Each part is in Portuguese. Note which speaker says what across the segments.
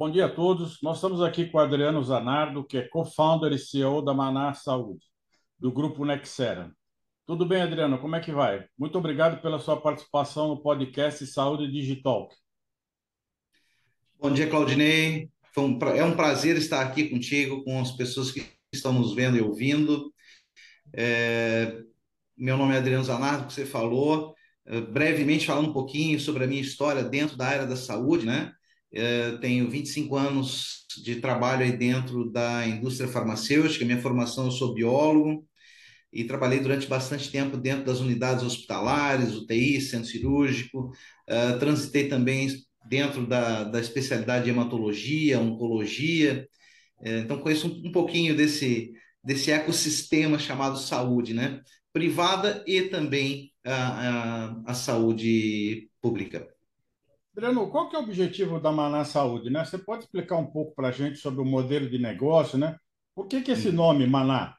Speaker 1: Bom dia a todos. Nós estamos aqui com o Adriano Zanardo, que é co-founder e CEO da Maná Saúde, do grupo Nexera. Tudo bem, Adriano? Como é que vai? Muito obrigado pela sua participação no podcast Saúde Digital.
Speaker 2: Bom dia, Claudinei. é um prazer estar aqui contigo, com as pessoas que estão nos vendo e ouvindo. É, meu nome é Adriano Zanardo, que você falou. É, brevemente falando um pouquinho sobre a minha história dentro da área da saúde, né? É, tenho 25 anos de trabalho aí dentro da indústria farmacêutica. Minha formação, eu sou biólogo, e trabalhei durante bastante tempo dentro das unidades hospitalares, UTI, centro cirúrgico, uh, transitei também dentro da, da especialidade de hematologia, oncologia, uh, então conheço um, um, pouquinho desse, desse ecossistema chamado saúde, né? Privada e também a, a, a saúde pública.
Speaker 1: Adriano, qual que é o objetivo da Maná Saúde? Né? Você pode explicar um pouco para a gente sobre o modelo de negócio, né? Por que, que esse hum. nome, Maná?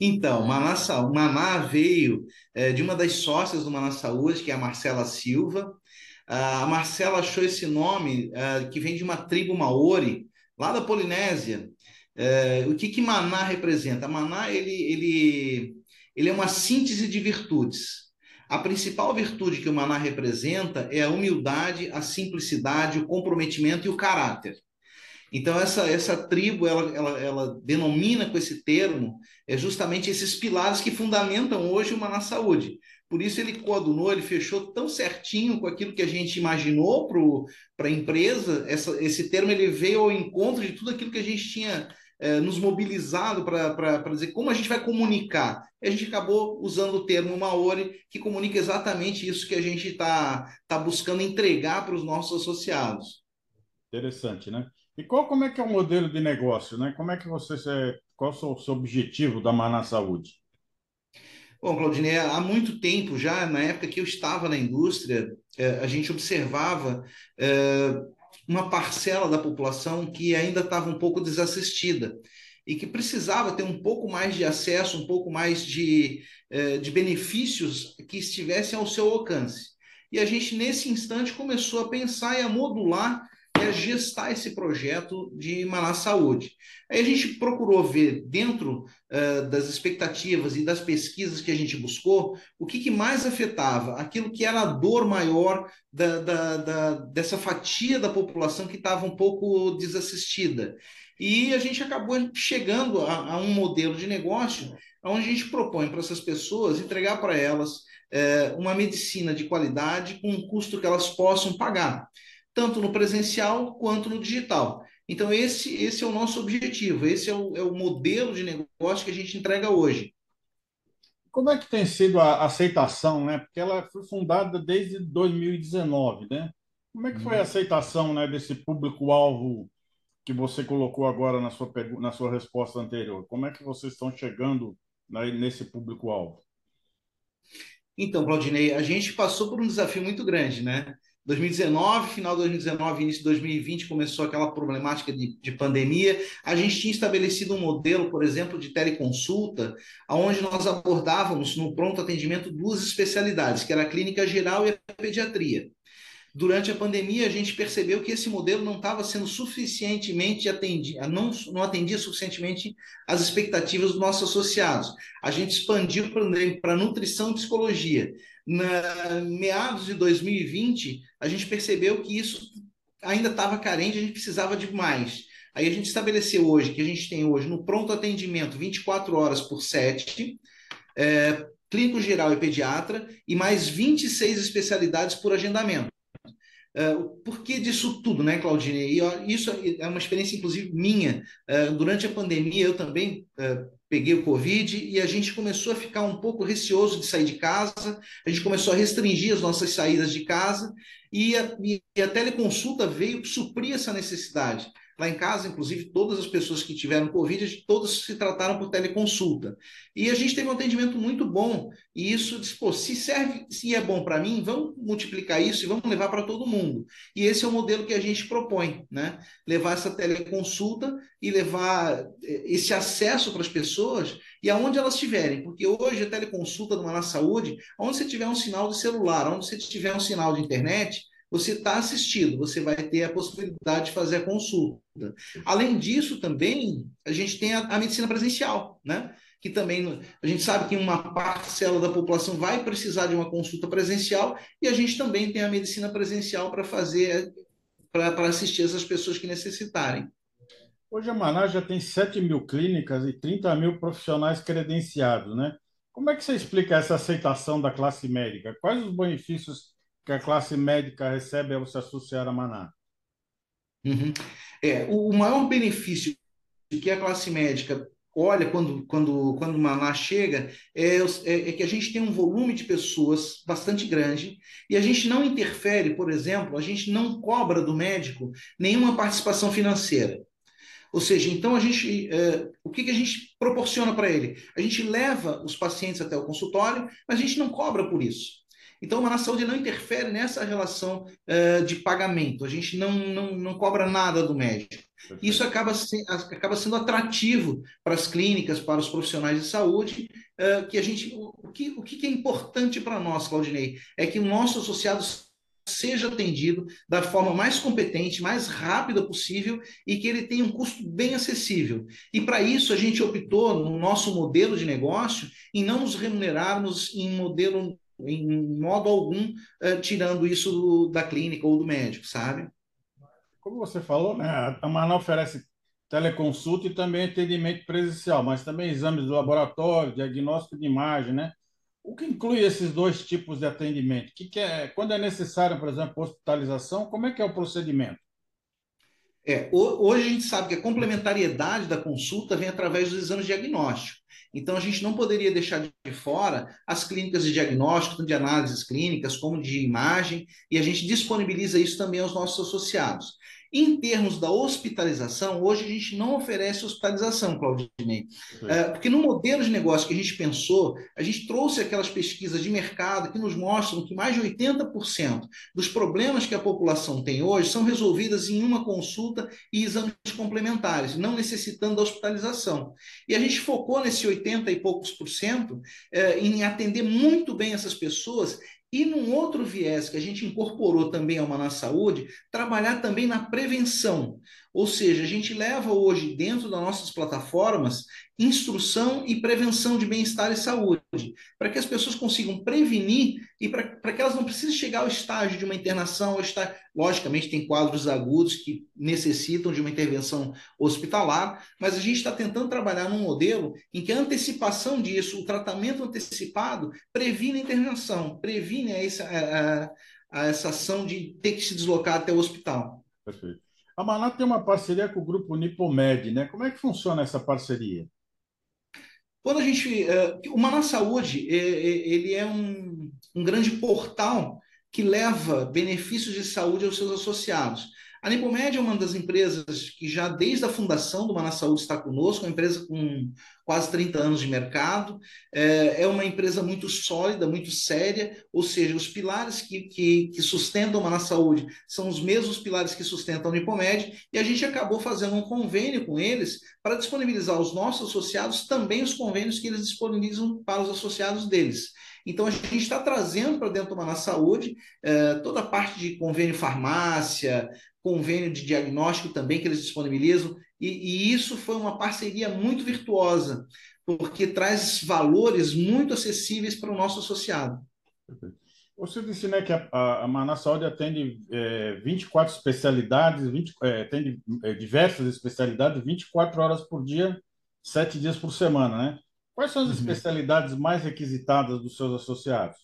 Speaker 2: Então, Maná, Maná veio é, de uma das sócias do Maná Saúde, que é a Marcela Silva. A Marcela achou esse nome é, que vem de uma tribo maori, lá da Polinésia. É, o que, que Maná representa? Maná ele, ele, ele é uma síntese de virtudes. A principal virtude que o Maná representa é a humildade, a simplicidade, o comprometimento e o caráter. Então, essa, essa tribo, ela, ela, ela denomina com esse termo é justamente esses pilares que fundamentam hoje uma na saúde. Por isso ele coadunou, ele fechou tão certinho com aquilo que a gente imaginou para a empresa. Essa, esse termo ele veio ao encontro de tudo aquilo que a gente tinha é, nos mobilizado para dizer como a gente vai comunicar. E a gente acabou usando o termo Maori, que comunica exatamente isso que a gente está tá buscando entregar para os nossos associados.
Speaker 1: Interessante, né? E qual como é que é o modelo de negócio, né? Como é que você qual é o seu objetivo da Maná Saúde?
Speaker 2: Bom, Claudinei, há muito tempo já, na época que eu estava na indústria, eh, a gente observava eh, uma parcela da população que ainda estava um pouco desassistida e que precisava ter um pouco mais de acesso, um pouco mais de, eh, de benefícios que estivessem ao seu alcance. E a gente, nesse instante, começou a pensar e a modular é gestar esse projeto de Maná Saúde. Aí a gente procurou ver, dentro uh, das expectativas e das pesquisas que a gente buscou, o que, que mais afetava, aquilo que era a dor maior da, da, da dessa fatia da população que estava um pouco desassistida. E a gente acabou chegando a, a um modelo de negócio onde a gente propõe para essas pessoas entregar para elas é, uma medicina de qualidade com um custo que elas possam pagar tanto no presencial quanto no digital. Então, esse, esse é o nosso objetivo, esse é o, é o modelo de negócio que a gente entrega hoje.
Speaker 1: Como é que tem sido a aceitação, né? Porque ela foi fundada desde 2019, né? Como é que foi a uhum. aceitação né, desse público-alvo que você colocou agora na sua, na sua resposta anterior? Como é que vocês estão chegando né, nesse público-alvo?
Speaker 2: Então, Claudinei, a gente passou por um desafio muito grande, né? 2019, final de 2019, início de 2020, começou aquela problemática de, de, pandemia. A gente tinha estabelecido um modelo, por exemplo, de teleconsulta, onde nós abordávamos no pronto atendimento duas especialidades, que era a clínica geral e a pediatria durante a pandemia, a gente percebeu que esse modelo não estava sendo suficientemente atendido, não, não atendia suficientemente as expectativas dos nossos associados. A gente expandiu para nutrição e psicologia. Na meados de 2020, a gente percebeu que isso ainda estava carente, a gente precisava de mais. Aí a gente estabeleceu hoje, que a gente tem hoje no pronto atendimento 24 horas por 7, é, clínico geral e pediatra, e mais 26 especialidades por agendamento. Uh, por que disso tudo, né, Claudine? E isso é uma experiência, inclusive, minha. Uh, durante a pandemia, eu também uh, peguei o Covid e a gente começou a ficar um pouco receoso de sair de casa, a gente começou a restringir as nossas saídas de casa e a, e a teleconsulta veio suprir essa necessidade. Lá em casa, inclusive, todas as pessoas que tiveram Covid, todas se trataram por teleconsulta. E a gente teve um atendimento muito bom. E isso, pô, se serve, se é bom para mim, vamos multiplicar isso e vamos levar para todo mundo. E esse é o modelo que a gente propõe, né? Levar essa teleconsulta e levar eh, esse acesso para as pessoas e aonde elas estiverem. Porque hoje a teleconsulta do na Saúde, onde você tiver um sinal de celular, onde você tiver um sinal de internet, você está assistido, você vai ter a possibilidade de fazer a consulta. Além disso, também, a gente tem a, a medicina presencial, né? que também a gente sabe que uma parcela da população vai precisar de uma consulta presencial e a gente também tem a medicina presencial para fazer, para assistir essas pessoas que necessitarem.
Speaker 1: Hoje a Manaus já tem 7 mil clínicas e 30 mil profissionais credenciados, né? Como é que você explica essa aceitação da classe médica? Quais os benefícios que a classe médica recebe ao se associar a Maná?
Speaker 2: Uhum. É, o maior benefício que a classe médica olha quando, quando, quando Maná chega é, é, é, que a gente tem um volume de pessoas bastante grande e a gente não interfere, por exemplo, a gente não cobra do médico nenhuma participação financeira. Ou seja, então a gente, é, o que, que a gente proporciona para ele? A gente leva os pacientes até o consultório, mas a gente não cobra por isso. Então, a Saúde não interfere nessa relação uh, de pagamento. A gente não, não, não cobra nada do médico. Isso acaba, se, acaba sendo atrativo para as clínicas, para os profissionais de saúde, uh, que a gente. O que, o que é importante para nós, Claudinei, é que o nosso associado seja atendido da forma mais competente, mais rápida possível e que ele tenha um custo bem acessível. E para isso a gente optou no nosso modelo de negócio em não nos remunerarmos em modelo em modo algum uh, tirando isso do, da clínica ou do médico, sabe?
Speaker 1: Como você falou, né, a Manaus oferece teleconsulta e também atendimento presencial, mas também exames do laboratório, diagnóstico de imagem, né? O que inclui esses dois tipos de atendimento? Que que é, quando é necessário, por exemplo, hospitalização, como é que é o procedimento?
Speaker 2: É, hoje a gente sabe que a complementariedade da consulta vem através dos exames diagnósticos. Então, a gente não poderia deixar de fora as clínicas de diagnóstico, de análises clínicas como de imagem, e a gente disponibiliza isso também aos nossos associados. Em termos da hospitalização, hoje a gente não oferece hospitalização, Claudinei, é, porque no modelo de negócio que a gente pensou, a gente trouxe aquelas pesquisas de mercado que nos mostram que mais de 80% dos problemas que a população tem hoje são resolvidas em uma consulta e exames complementares, não necessitando da hospitalização. E a gente focou nesse 80 e poucos por cento é, em atender muito bem essas pessoas e num outro viés que a gente incorporou também ao Maná Saúde, trabalhar também na prevenção. Ou seja, a gente leva hoje dentro das nossas plataformas instrução e prevenção de bem-estar e saúde, para que as pessoas consigam prevenir e para que elas não precisem chegar ao estágio de uma internação, estar, logicamente tem quadros agudos que necessitam de uma intervenção hospitalar, mas a gente está tentando trabalhar num modelo em que a antecipação disso, o tratamento antecipado, previne a internação, previne essa, a, a, a essa ação de ter que se deslocar até o hospital.
Speaker 1: Perfeito. A Maná tem uma parceria com o grupo Nipomed, né? Como é que funciona essa parceria?
Speaker 2: Quando a gente. Uh, o Maná Saúde, é, é, ele é um, um grande portal que leva benefícios de saúde aos seus associados. A Nipomed é uma das empresas que já desde a fundação do Maná Saúde está conosco, uma empresa com quase 30 anos de mercado, é, é uma empresa muito sólida, muito séria, ou seja, os pilares que, que, que sustentam o Maná Saúde são os mesmos pilares que sustentam a Nipomed, e a gente acabou fazendo um convênio com eles para disponibilizar aos nossos associados também os convênios que eles disponibilizam para os associados deles. Então, a gente está trazendo para dentro do Maná Saúde eh, toda a parte de convênio farmácia, convênio de diagnóstico também que eles disponibilizam, e, e isso foi uma parceria muito virtuosa, porque traz valores muito acessíveis para o nosso associado.
Speaker 1: Você disse né, que a, a Maná Saúde atende é, 24 especialidades, 20, é, atende é, diversas especialidades, 24 horas por dia, 7 dias por semana, né? Quais são as uhum. especialidades mais requisitadas dos seus associados?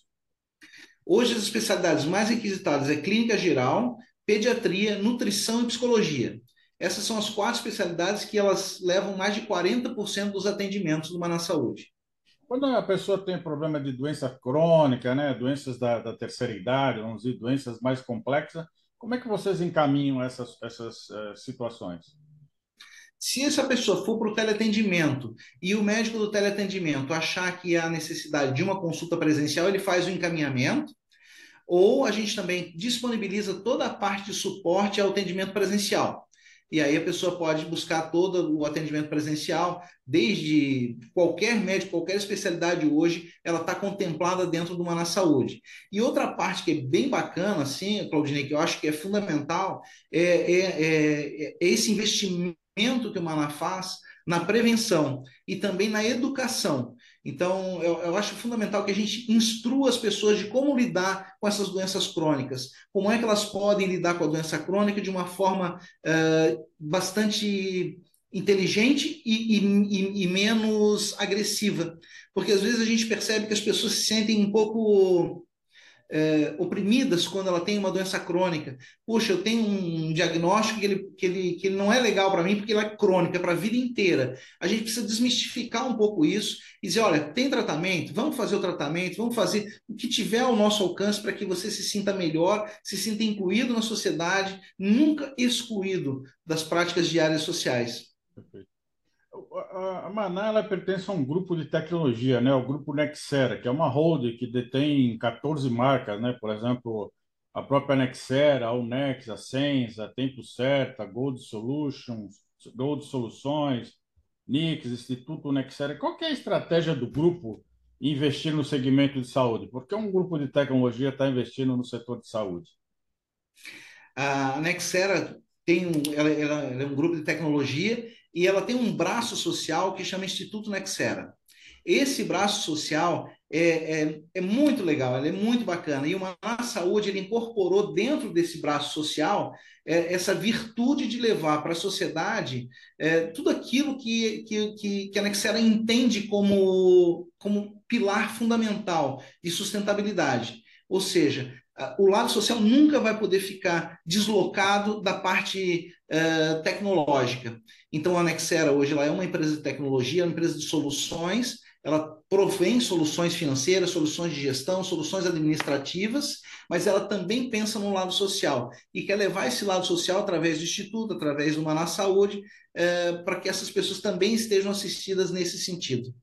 Speaker 2: Hoje, as especialidades mais requisitadas é clínica geral, pediatria, nutrição e psicologia. Essas são as quatro especialidades que elas levam mais de 40% dos atendimentos do Maná Saúde.
Speaker 1: Quando a pessoa tem problema de doença crônica, né, doenças da, da terceira idade, vamos dizer, doenças mais complexas, como é que vocês encaminham essas, essas uh, situações?
Speaker 2: Se essa pessoa for para o teleatendimento e o médico do teleatendimento achar que há necessidade de uma consulta presencial, ele faz o encaminhamento, ou a gente também disponibiliza toda a parte de suporte ao atendimento presencial. e aí a pessoa pode buscar todo o atendimento presencial, desde qualquer médico, qualquer especialidade hoje, ela está contemplada dentro do Maná Saúde. E outra parte que é bem bacana, assim, Claudinei, que eu acho que é fundamental, é, é, é, é esse investimento que o Maná faz na prevenção e também na educação. Então, eu, eu, acho fundamental que a gente instrua as pessoas de como lidar com essas doenças crônicas, como é que elas podem lidar com a doença crônica de uma forma uh, bastante inteligente e, e, e, menos agressiva. Porque às vezes a gente percebe que as pessoas se sentem um pouco é, oprimidas quando ela tem uma doença crônica. Puxa, eu tenho um diagnóstico que ele, que ele, que ele não é legal para mim porque ele é crônico, é para a vida inteira. A gente precisa desmistificar um pouco isso e dizer: olha, tem tratamento, vamos fazer o tratamento, vamos fazer o que tiver ao nosso alcance para que você se sinta melhor, se sinta incluído na sociedade, nunca excluído das práticas diárias sociais. Perfeito
Speaker 1: a Maná ela pertence a um grupo de tecnologia, né? O grupo Nexera, que é uma holding que detém 14 marcas, né? Por exemplo, a própria Nexera, a Unex, a Sensa, a Tempo Certo, a Gold Solutions, Gold Soluções, Nix, Instituto Nexera. Qual que é a estratégia do grupo investir no segmento de saúde? Porque um grupo de tecnologia está investindo no setor de saúde?
Speaker 2: A Nexera tem um, ela, ela é um grupo de tecnologia e ela tem um braço social que chama Instituto Nexera. Esse braço social é, é, é muito legal, é muito bacana. E o Maná Saúde ele incorporou dentro desse braço social é, essa virtude de levar para a sociedade é, tudo aquilo que, que, que, que a Nexera entende como, como pilar fundamental de sustentabilidade. Ou seja, o lado social nunca vai poder ficar deslocado da parte uh, tecnológica. Então, a Nexera hoje ela é uma empresa de tecnologia, uma empresa de soluções, ela provém soluções financeiras, soluções de gestão, soluções administrativas, mas ela também pensa no lado social e quer levar esse lado social através do Instituto, através do Maná Saúde, uh, para que essas pessoas também estejam assistidas nesse sentido.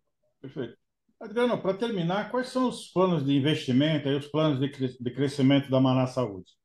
Speaker 1: Perfeito. Adriano, para terminar, quais são os planos de investimento e os planos de, de crescimento da Maná Saúde?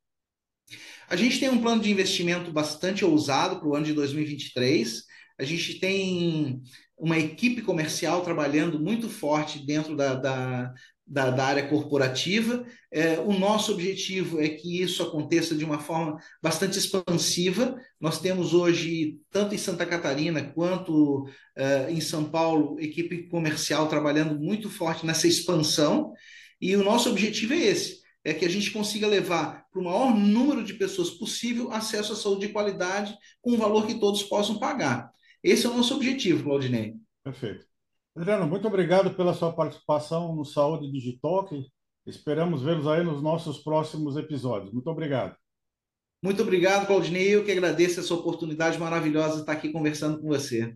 Speaker 2: A gente tem um plano de investimento bastante ousado para o ano de 2023. A gente tem uma equipe comercial trabalhando muito forte dentro da, da, da, da área corporativa. É, o nosso objetivo é que isso aconteça de uma forma bastante expansiva. Nós temos hoje, tanto em Santa Catarina quanto uh, em São Paulo, equipe comercial trabalhando muito forte nessa expansão. E o nosso objetivo é esse: é que a gente consiga levar para o maior número de pessoas possível acesso à saúde de qualidade com um valor que todos possam pagar. Esse é o nosso objetivo, Claudinei.
Speaker 1: Perfeito. Adriano, muito obrigado pela sua participação no Saúde Digital. Esperamos vê-los aí nos nossos próximos episódios. Muito obrigado.
Speaker 2: Muito obrigado, Claudinei. Eu que agradeço essa oportunidade maravilhosa de estar aqui conversando com você.